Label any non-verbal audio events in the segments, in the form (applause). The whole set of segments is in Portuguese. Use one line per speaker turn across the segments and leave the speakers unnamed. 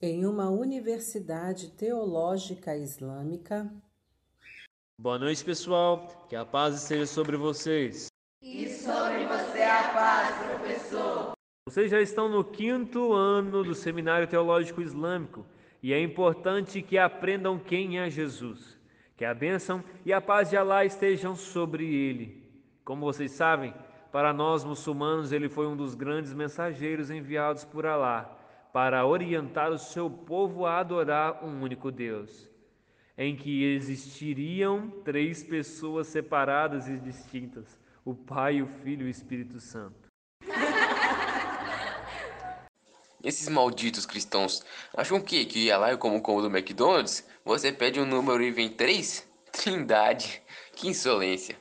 em uma universidade teológica islâmica.
Boa noite, pessoal. Que a paz esteja sobre vocês.
E sobre você a paz, professor.
Vocês já estão no quinto ano do Seminário Teológico Islâmico e é importante que aprendam quem é Jesus. Que a bênção e a paz de Alá estejam sobre ele. Como vocês sabem, para nós muçulmanos ele foi um dos grandes mensageiros enviados por Alá para orientar o seu povo a adorar um único Deus, em que existiriam três pessoas separadas e distintas: o Pai, o Filho e o Espírito Santo. (laughs)
Esses malditos cristãos acham que que ia lá e como como do McDonald's, você pede um número e vem três? Trindade, que insolência.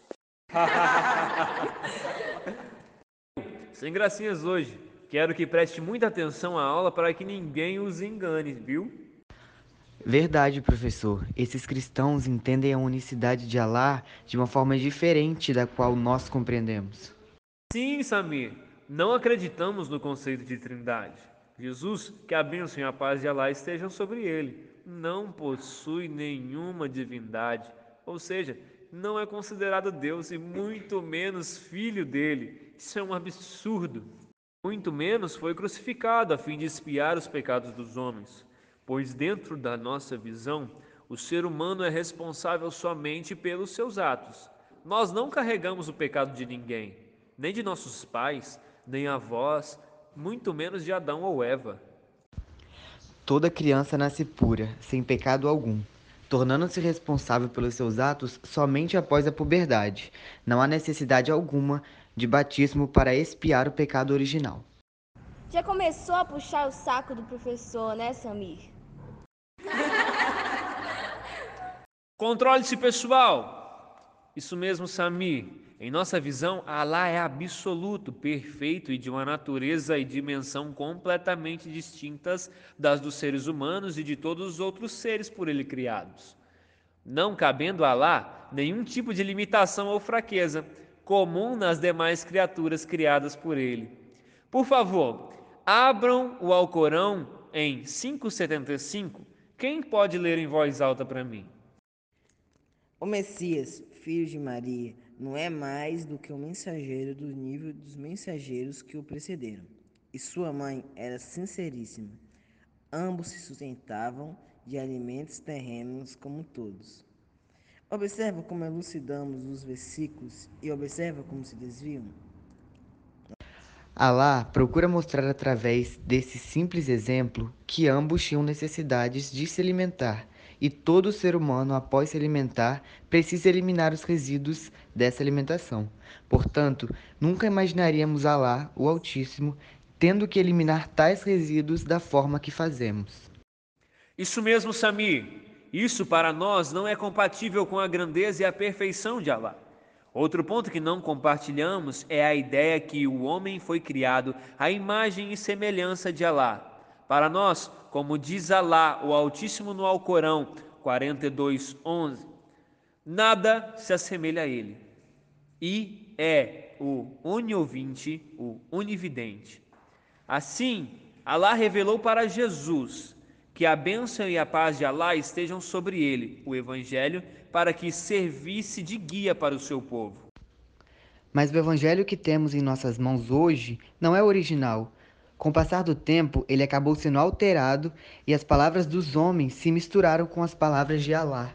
(laughs)
Sem gracinhas hoje. Quero que preste muita atenção à aula para que ninguém os engane, viu?
Verdade, professor. Esses cristãos entendem a unicidade de Alá de uma forma diferente da qual nós compreendemos.
Sim, Samir. Não acreditamos no conceito de trindade. Jesus, que a bênção e a paz de Alá estejam sobre ele, não possui nenhuma divindade, ou seja, não é considerado Deus e muito menos filho dele. Isso é um absurdo muito menos foi crucificado a fim de expiar os pecados dos homens, pois dentro da nossa visão, o ser humano é responsável somente pelos seus atos. Nós não carregamos o pecado de ninguém, nem de nossos pais, nem avós, muito menos de Adão ou Eva.
Toda criança nasce pura, sem pecado algum, tornando-se responsável pelos seus atos somente após a puberdade. Não há necessidade alguma de batismo para expiar o pecado original.
Já começou a puxar o saco do professor, né, Samir? (laughs)
Controle-se, pessoal! Isso mesmo, Samir. Em nossa visão, Alá é absoluto, perfeito e de uma natureza e dimensão completamente distintas das dos seres humanos e de todos os outros seres por ele criados. Não cabendo a Alá nenhum tipo de limitação ou fraqueza, comum nas demais criaturas criadas por ele. Por favor, abram o Alcorão em 575. Quem pode ler em voz alta para mim?
O Messias, filho de Maria, não é mais do que um mensageiro do nível dos mensageiros que o precederam. E sua mãe era sinceríssima. Ambos se sustentavam de alimentos terrenos como todos. Observa como elucidamos os versículos e observa como se desviam.
Alá procura mostrar através desse simples exemplo que ambos tinham necessidades de se alimentar e todo ser humano, após se alimentar, precisa eliminar os resíduos dessa alimentação. Portanto, nunca imaginaríamos Alá, o Altíssimo, tendo que eliminar tais resíduos da forma que fazemos.
Isso mesmo, Sami. Isso para nós não é compatível com a grandeza e a perfeição de Alá. Outro ponto que não compartilhamos é a ideia que o homem foi criado à imagem e semelhança de Alá. Para nós, como diz Alá, o Altíssimo no Alcorão 42:11, nada se assemelha a ele. E é o oniovinte, o onividente. Assim, Alá revelou para Jesus que a bênção e a paz de Alá estejam sobre ele, o Evangelho, para que servisse de guia para o seu povo.
Mas o Evangelho que temos em nossas mãos hoje não é original. Com o passar do tempo, ele acabou sendo alterado e as palavras dos homens se misturaram com as palavras de Alá.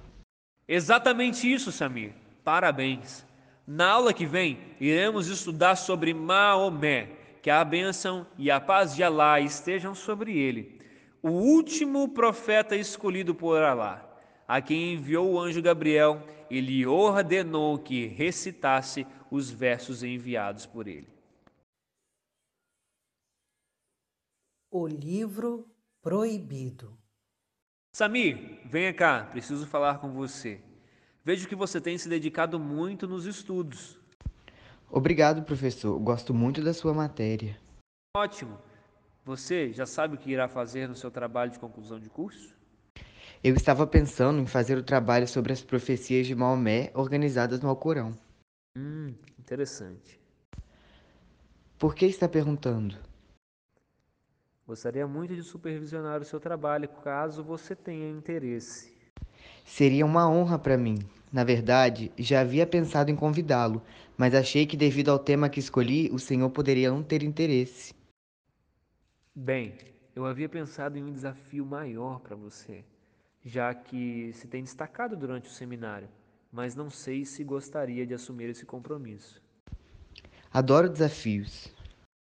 Exatamente isso, Samir. Parabéns. Na aula que vem, iremos estudar sobre Maomé, que a bênção e a paz de Alá estejam sobre ele o último profeta escolhido por Alá, a quem enviou o anjo Gabriel e lhe ordenou que recitasse os versos enviados por ele.
O livro proibido.
Samir, venha cá, preciso falar com você. Vejo que você tem se dedicado muito nos estudos.
Obrigado, professor. Gosto muito da sua matéria.
Ótimo. Você já sabe o que irá fazer no seu trabalho de conclusão de curso?
Eu estava pensando em fazer o trabalho sobre as profecias de Maomé organizadas no Alcorão.
Hum, interessante.
Por que está perguntando?
Gostaria muito de supervisionar o seu trabalho, caso você tenha interesse.
Seria uma honra para mim. Na verdade, já havia pensado em convidá-lo, mas achei que, devido ao tema que escolhi, o senhor poderia não ter interesse.
Bem, eu havia pensado em um desafio maior para você, já que se tem destacado durante o seminário, mas não sei se gostaria de assumir esse compromisso.
Adoro desafios.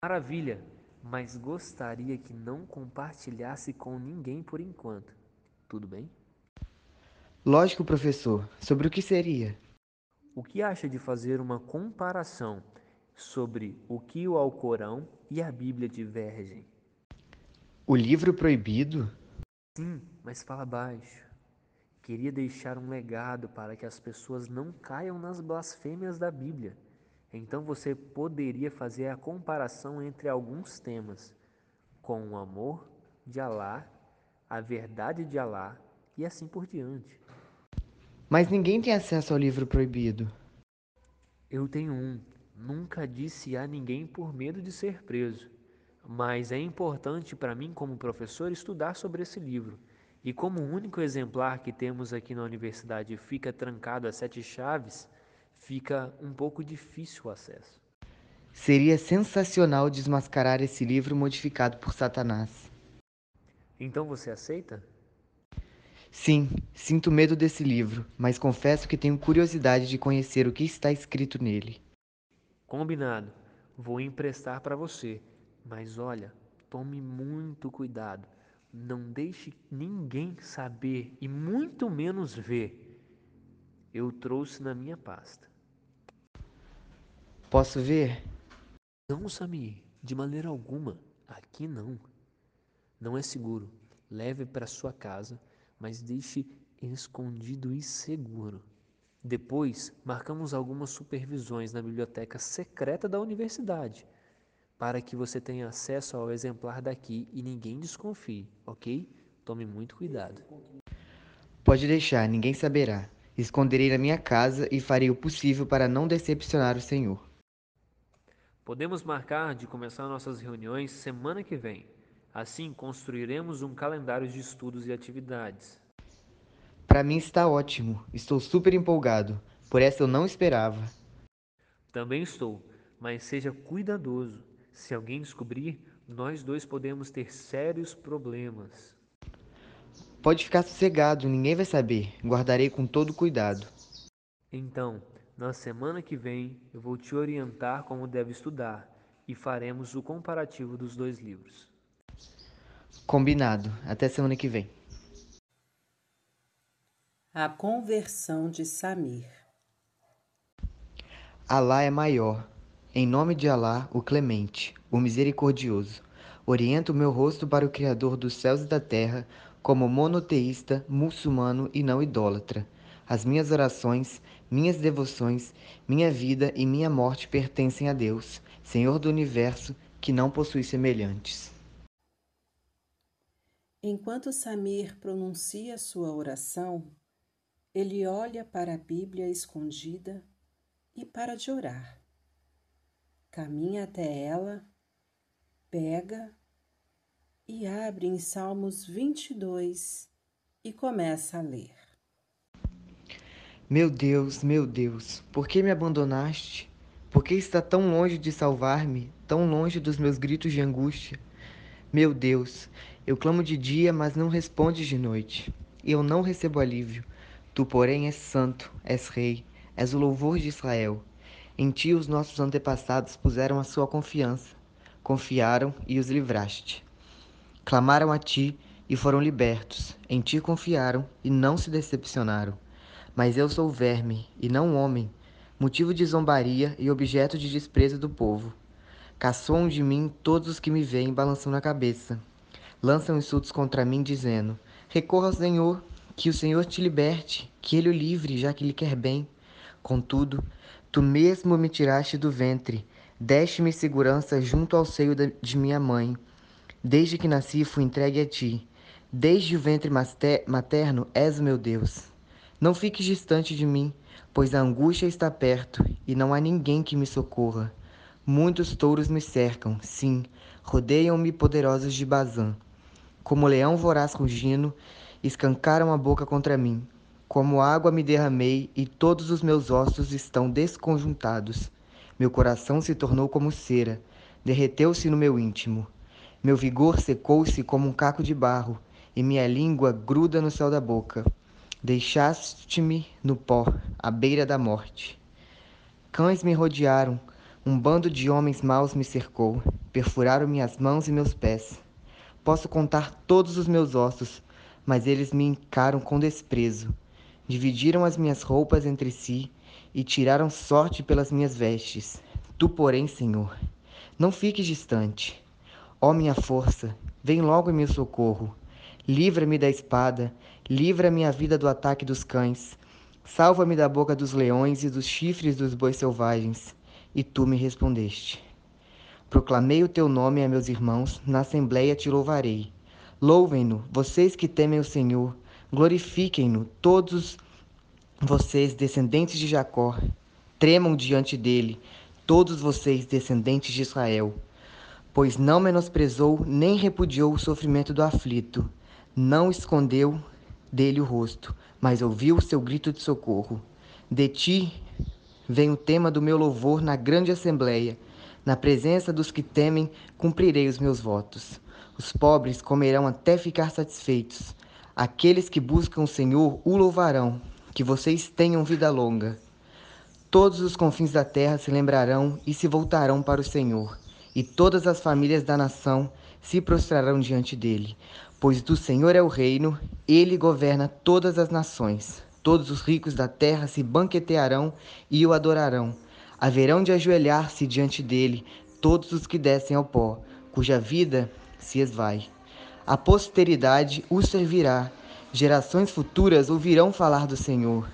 Maravilha, mas gostaria que não compartilhasse com ninguém por enquanto. Tudo bem?
Lógico, professor. Sobre o que seria?
O que acha de fazer uma comparação sobre o que o Alcorão e a Bíblia divergem?
O livro proibido?
Sim, mas fala baixo. Queria deixar um legado para que as pessoas não caiam nas blasfêmias da Bíblia. Então você poderia fazer a comparação entre alguns temas, com o amor de Alá, a verdade de Alá e assim por diante.
Mas ninguém tem acesso ao livro proibido.
Eu tenho um. Nunca disse a ninguém por medo de ser preso. Mas é importante para mim, como professor, estudar sobre esse livro. E como o único exemplar que temos aqui na universidade fica trancado a sete chaves, fica um pouco difícil o acesso.
Seria sensacional desmascarar esse livro modificado por Satanás.
Então você aceita?
Sim, sinto medo desse livro, mas confesso que tenho curiosidade de conhecer o que está escrito nele.
Combinado. Vou emprestar para você. Mas olha, tome muito cuidado. Não deixe ninguém saber e muito menos ver. Eu trouxe na minha pasta.
Posso ver?
Não, Samir, de maneira alguma. Aqui não. Não é seguro. Leve para sua casa mas deixe escondido e seguro. Depois, marcamos algumas supervisões na biblioteca secreta da universidade, para que você tenha acesso ao exemplar daqui e ninguém desconfie, ok? Tome muito cuidado.
Pode deixar, ninguém saberá. Esconderei na minha casa e farei o possível para não decepcionar o Senhor.
Podemos marcar de começar nossas reuniões semana que vem. Assim, construiremos um calendário de estudos e atividades.
Para mim está ótimo. Estou super empolgado. Por essa eu não esperava.
Também estou, mas seja cuidadoso. Se alguém descobrir, nós dois podemos ter sérios problemas.
Pode ficar sossegado, ninguém vai saber. Guardarei com todo cuidado.
Então, na semana que vem, eu vou te orientar como deve estudar e faremos o comparativo dos dois livros.
Combinado. Até semana que vem.
A conversão de Samir.
Alá é maior. Em nome de Alá, o clemente, o misericordioso. Oriento meu rosto para o Criador dos céus e da terra, como monoteísta, muçulmano e não idólatra. As minhas orações, minhas devoções, minha vida e minha morte pertencem a Deus, Senhor do universo, que não possui semelhantes.
Enquanto Samir pronuncia sua oração, ele olha para a Bíblia escondida e para de orar. Caminha até ela, pega e abre em Salmos 22 e começa a ler.
Meu Deus, meu Deus, por que me abandonaste? Por que está tão longe de salvar-me, tão longe dos meus gritos de angústia? Meu Deus, eu clamo de dia, mas não respondes de noite. E eu não recebo alívio. Tu, porém, és santo, és rei, és o louvor de Israel. Em ti os nossos antepassados puseram a sua confiança. Confiaram e os livraste. Clamaram a ti e foram libertos. Em ti confiaram e não se decepcionaram. Mas eu sou verme e não homem, motivo de zombaria e objeto de desprezo do povo. Caçoam de mim todos os que me veem balançando a cabeça lançam insultos contra mim, dizendo: Recorra ao Senhor, que o Senhor te liberte, que ele o livre, já que lhe quer bem. Contudo, tu mesmo me tiraste do ventre, deste-me segurança junto ao seio de minha mãe. Desde que nasci, fui entregue a ti. Desde o ventre materno, és o meu Deus. Não fiques distante de mim, pois a angústia está perto e não há ninguém que me socorra. Muitos touros me cercam, sim, rodeiam-me poderosos de Bazã. Como leão voraz rugindo, escancaram a boca contra mim. Como água me derramei e todos os meus ossos estão desconjuntados. Meu coração se tornou como cera, derreteu-se no meu íntimo. Meu vigor secou-se como um caco de barro, e minha língua gruda no céu da boca. Deixaste-me no pó, à beira da morte. Cães me rodearam, um bando de homens maus me cercou, perfuraram minhas mãos e meus pés. Posso contar todos os meus ossos, mas eles me encaram com desprezo. Dividiram as minhas roupas entre si e tiraram sorte pelas minhas vestes. Tu, porém, Senhor, não fiques distante. Ó minha força, vem logo em meu socorro. Livra-me da espada, livra minha vida do ataque dos cães. Salva-me da boca dos leões e dos chifres dos bois selvagens. E tu me respondeste. Proclamei o teu nome a meus irmãos, na assembleia te louvarei. Louvem-no, vocês que temem o Senhor, glorifiquem-no, todos vocês, descendentes de Jacó, tremam diante dele, todos vocês, descendentes de Israel pois não menosprezou nem repudiou o sofrimento do aflito, não escondeu dele o rosto, mas ouviu o seu grito de socorro. De ti vem o tema do meu louvor na grande assembleia. Na presença dos que temem, cumprirei os meus votos. Os pobres comerão até ficar satisfeitos. Aqueles que buscam o Senhor o louvarão. Que vocês tenham vida longa. Todos os confins da terra se lembrarão e se voltarão para o Senhor e todas as famílias da nação se prostrarão diante dele. Pois do Senhor é o reino, ele governa todas as nações. Todos os ricos da terra se banquetearão e o adorarão. Haverão de ajoelhar-se diante dele todos os que descem ao pó, cuja vida se esvai. A posteridade o servirá, gerações futuras ouvirão falar do Senhor.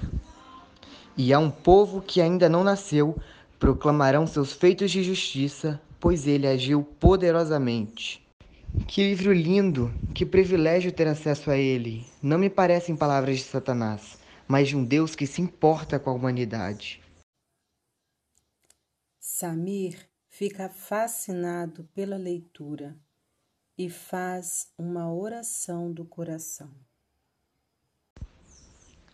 E a um povo que ainda não nasceu, proclamarão seus feitos de justiça, pois ele agiu poderosamente. Que livro lindo! Que privilégio ter acesso a ele! Não me parecem palavras de Satanás, mas de um Deus que se importa com a humanidade.
Samir fica fascinado pela leitura e faz uma oração do coração.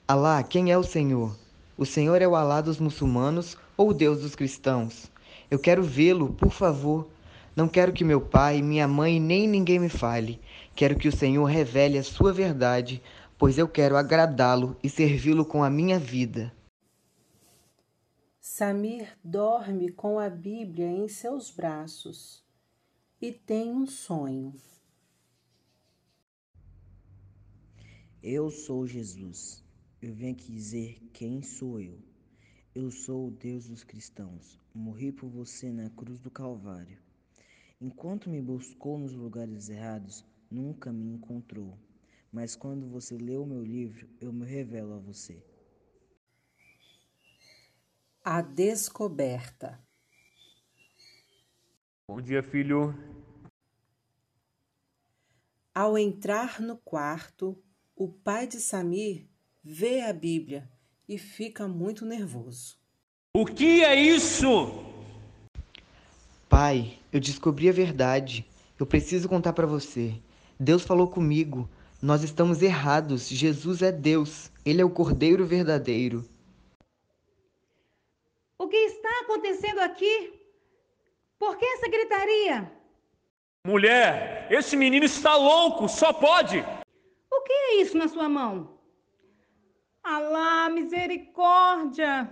Alá, quem é o Senhor? O Senhor é o Alá dos muçulmanos ou o Deus dos cristãos? Eu quero vê-lo, por favor. Não quero que meu pai, minha mãe nem ninguém me fale. Quero que o Senhor revele a sua verdade, pois eu quero agradá-lo e servi-lo com a minha vida.
Samir dorme com a Bíblia em seus braços e tem um sonho.
Eu sou Jesus. Eu vim aqui dizer quem sou eu. Eu sou o Deus dos cristãos. Morri por você na cruz do Calvário. Enquanto me buscou nos lugares errados, nunca me encontrou. Mas quando você lê o meu livro, eu me revelo a você.
A descoberta.
Bom dia, filho.
Ao entrar no quarto, o pai de Samir vê a Bíblia e fica muito nervoso.
O que é isso?
Pai, eu descobri a verdade. Eu preciso contar para você. Deus falou comigo. Nós estamos errados. Jesus é Deus. Ele é o Cordeiro verdadeiro.
O que está acontecendo aqui? Por que essa gritaria?
Mulher, esse menino está louco, só pode.
O que é isso na sua mão? Alá, misericórdia!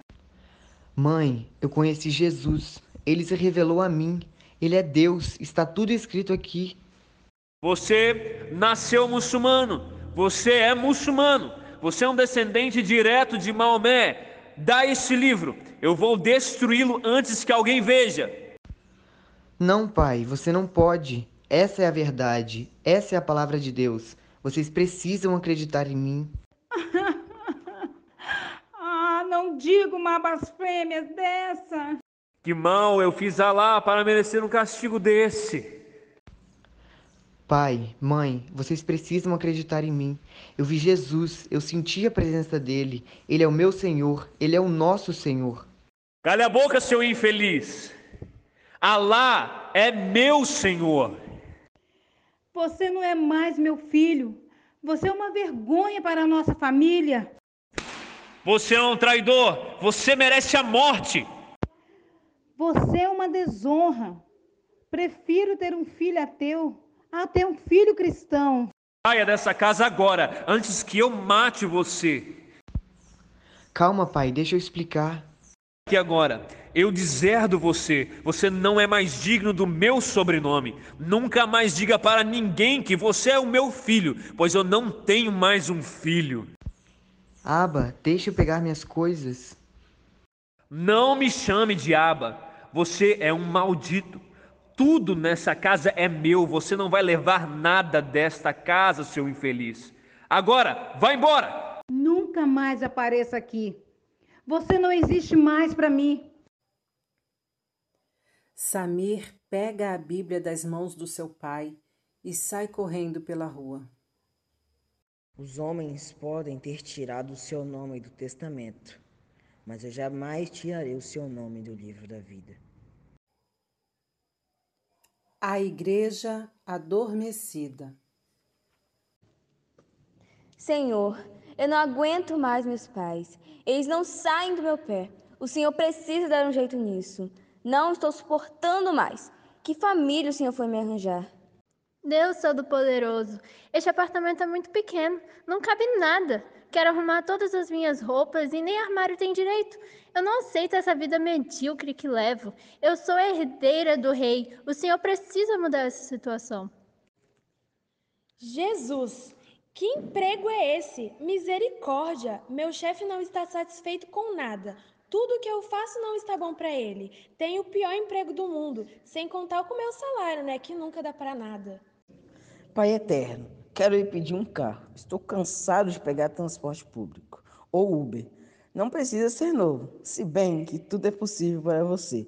Mãe, eu conheci Jesus. Ele se revelou a mim. Ele é Deus. Está tudo escrito aqui.
Você nasceu muçulmano. Você é muçulmano. Você é um descendente direto de Maomé. Dá esse livro. Eu vou destruí-lo antes que alguém veja.
Não, pai, você não pode. Essa é a verdade. Essa é a palavra de Deus. Vocês precisam acreditar em mim. (laughs)
não digo uma blasfêmia dessa.
Que mal eu fiz a lá para merecer um castigo desse.
Pai, mãe, vocês precisam acreditar em mim. Eu vi Jesus, eu senti a presença dele. Ele é o meu Senhor, ele é o nosso Senhor.
Cale a boca, seu infeliz. Alá é meu Senhor.
Você não é mais meu filho. Você é uma vergonha para a nossa família.
Você é um traidor. Você merece a morte.
Você é uma desonra. Prefiro ter um filho ateu a ter um filho cristão.
Saia dessa casa agora, antes que eu mate você.
Calma, pai, deixa eu explicar.
Que agora eu deserdo você, você não é mais digno do meu sobrenome. Nunca mais diga para ninguém que você é o meu filho, pois eu não tenho mais um filho.
Aba, deixa eu pegar minhas coisas.
Não me chame de Aba, você é um maldito. Tudo nessa casa é meu, você não vai levar nada desta casa, seu infeliz. Agora, vá embora!
Nunca mais apareça aqui. Você não existe mais para mim.
Samir pega a Bíblia das mãos do seu pai e sai correndo pela rua.
Os homens podem ter tirado o seu nome do testamento, mas eu jamais tirarei o seu nome do livro da vida.
A igreja adormecida.
Senhor, eu não aguento mais meus pais. Eles não saem do meu pé. O Senhor precisa dar um jeito nisso. Não estou suportando mais. Que família o Senhor foi me arranjar?
Deus Todo-Poderoso, este apartamento é muito pequeno, não cabe nada. Quero arrumar todas as minhas roupas e nem armário tem direito. Eu não aceito essa vida medíocre que levo. Eu sou herdeira do rei. O Senhor precisa mudar essa situação.
Jesus, que emprego é esse? Misericórdia! Meu chefe não está satisfeito com nada. Tudo que eu faço não está bom para ele. Tenho o pior emprego do mundo, sem contar com o meu salário, né? Que nunca dá para nada.
Pai eterno, quero ir pedir um carro. Estou cansado de pegar transporte público ou Uber. Não precisa ser novo, se bem que tudo é possível para você.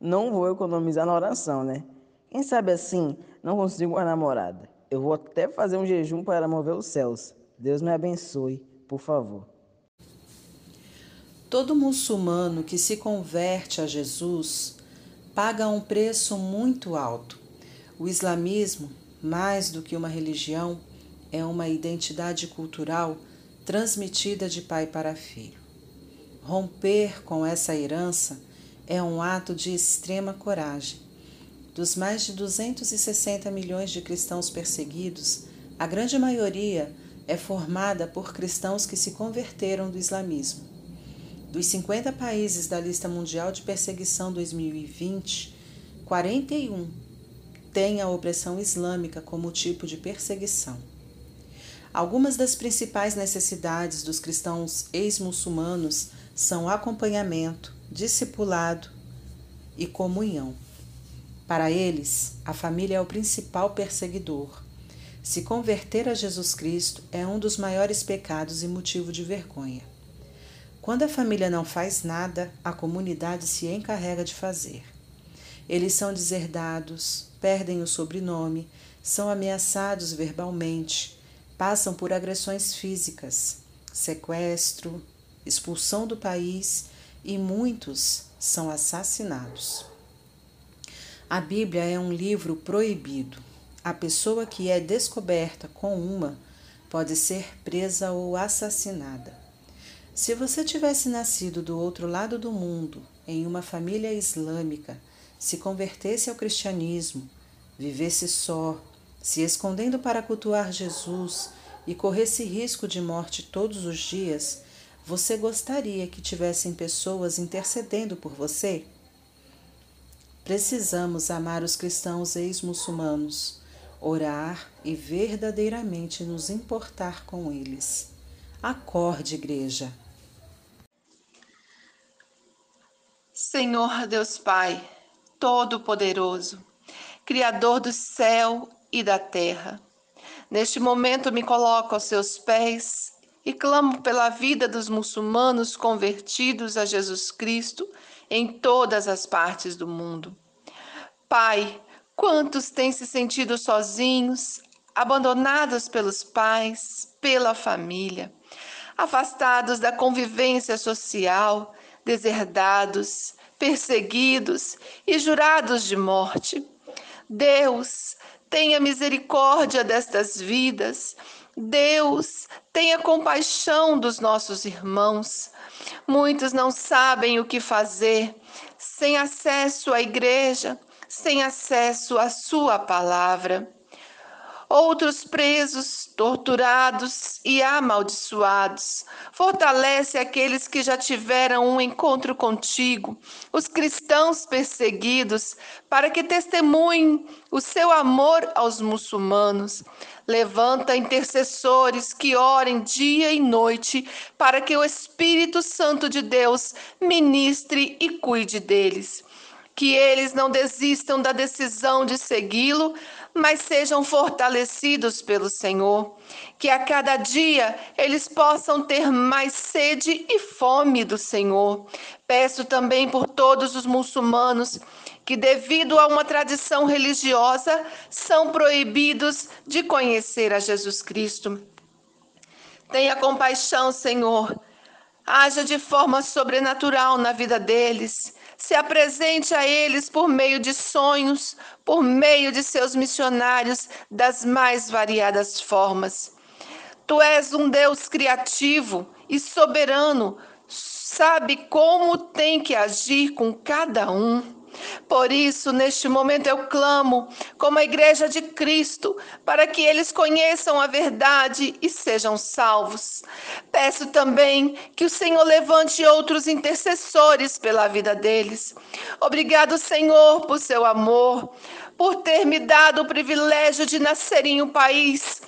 Não vou economizar na oração, né? Quem sabe assim não consigo uma namorada. Eu vou até fazer um jejum para mover os céus. Deus me abençoe, por favor.
Todo muçulmano que se converte a Jesus paga um preço muito alto. O islamismo, mais do que uma religião, é uma identidade cultural transmitida de pai para filho. Romper com essa herança é um ato de extrema coragem. Dos mais de 260 milhões de cristãos perseguidos, a grande maioria é formada por cristãos que se converteram do islamismo. Dos 50 países da lista mundial de perseguição 2020, 41 têm a opressão islâmica como tipo de perseguição. Algumas das principais necessidades dos cristãos ex-muçulmanos são acompanhamento, discipulado e comunhão. Para eles, a família é o principal perseguidor. Se converter a Jesus Cristo é um dos maiores pecados e motivo de vergonha. Quando a família não faz nada, a comunidade se encarrega de fazer. Eles são deserdados, perdem o sobrenome, são ameaçados verbalmente, passam por agressões físicas, sequestro, expulsão do país e muitos são assassinados. A Bíblia é um livro proibido. A pessoa que é descoberta com uma pode ser presa ou assassinada. Se você tivesse nascido do outro lado do mundo, em uma família islâmica, se convertesse ao cristianismo, vivesse só, se escondendo para cultuar Jesus e corresse risco de morte todos os dias, você gostaria que tivessem pessoas intercedendo por você? Precisamos amar os cristãos ex-muçulmanos, orar e verdadeiramente nos importar com eles. Acorde, igreja.
Senhor Deus Pai, Todo-Poderoso, Criador do céu e da terra, neste momento me coloco aos seus pés e clamo pela vida dos muçulmanos convertidos a Jesus Cristo em todas as partes do mundo. Pai, quantos têm se sentido sozinhos, abandonados pelos pais, pela família, afastados da convivência social, deserdados, perseguidos e jurados de morte. Deus, tenha misericórdia destas vidas. Deus, tenha compaixão dos nossos irmãos. Muitos não sabem o que fazer, sem acesso à igreja, sem acesso à Sua palavra outros presos, torturados e amaldiçoados. Fortalece aqueles que já tiveram um encontro contigo, os cristãos perseguidos, para que testemunhem o seu amor aos muçulmanos. Levanta intercessores que orem dia e noite para que o Espírito Santo de Deus ministre e cuide deles. Que eles não desistam da decisão de segui-lo, mas sejam fortalecidos pelo Senhor, que a cada dia eles possam ter mais sede e fome do Senhor. Peço também por todos os muçulmanos que, devido a uma tradição religiosa, são proibidos de conhecer a Jesus Cristo. Tenha compaixão, Senhor. Haja de forma sobrenatural na vida deles se apresente a eles por meio de sonhos, por meio de seus missionários das mais variadas formas. Tu és um Deus criativo e soberano, sabe como tem que agir com cada um. Por isso, neste momento eu clamo, como a igreja de Cristo, para que eles conheçam a verdade e sejam salvos. Peço também que o Senhor levante outros intercessores pela vida deles. Obrigado, Senhor, por seu amor, por ter me dado o privilégio de nascer em um país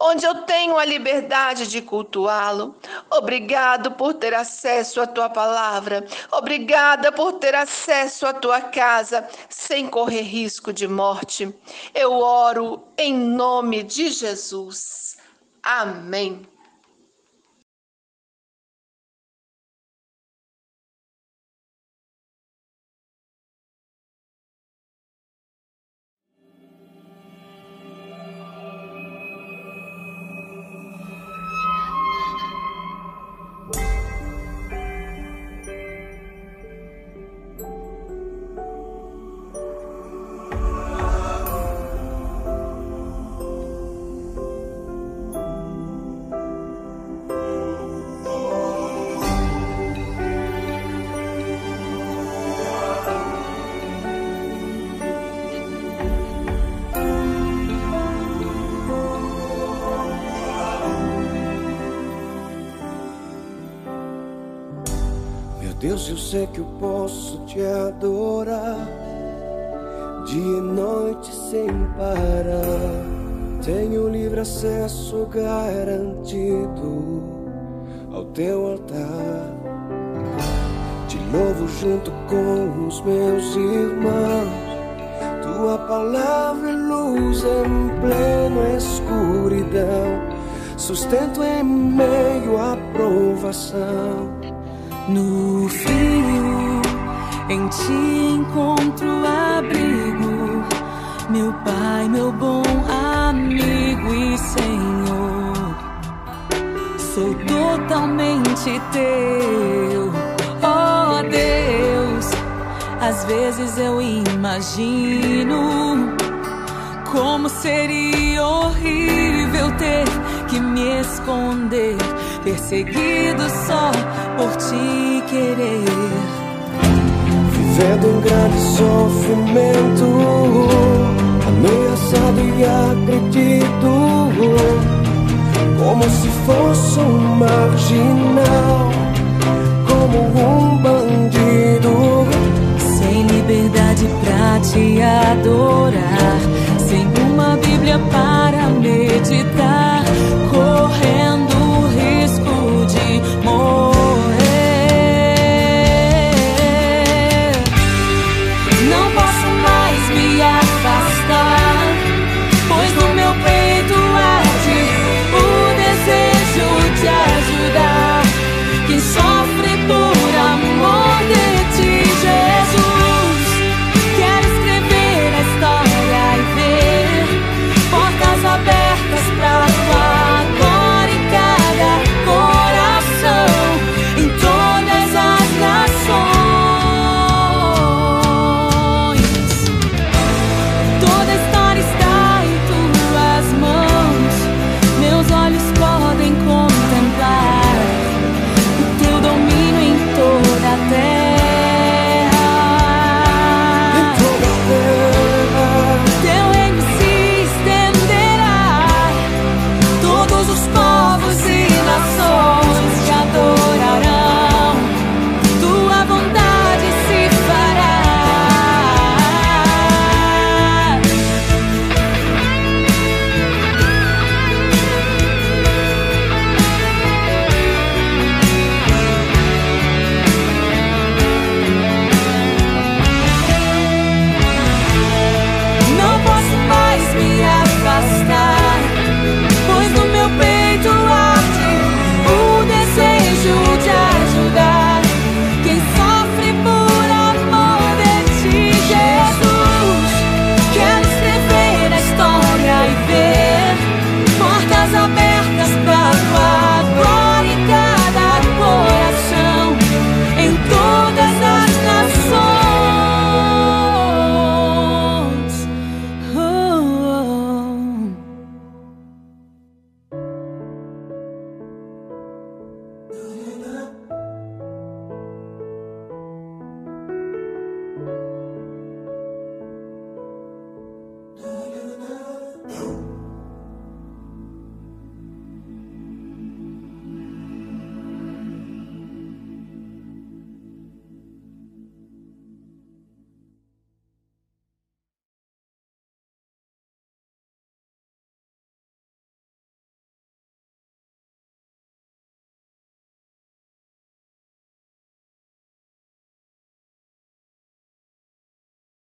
onde eu tenho a liberdade de cultuá-lo. Obrigado por ter acesso à tua palavra. Obrigada por ter acesso à tua casa sem correr risco de morte. Eu oro em nome de Jesus. Amém.
Deus, eu sei que eu posso te adorar dia e noite sem parar. Tenho livre acesso garantido ao teu altar. Te louvo junto com os meus irmãos. Tua palavra é luz em plena escuridão, sustento em meio à provação.
No frio, em ti encontro abrigo, meu Pai, meu bom amigo e Senhor. Sou totalmente teu, oh Deus. Às vezes eu imagino como seria horrível ter que me esconder perseguido só por te querer.
Vivendo um grande sofrimento, ameaçado e agredido, como se fosse um marginal, como um bandido.
Sem liberdade pra te adorar, sem uma Bíblia para meditar, correndo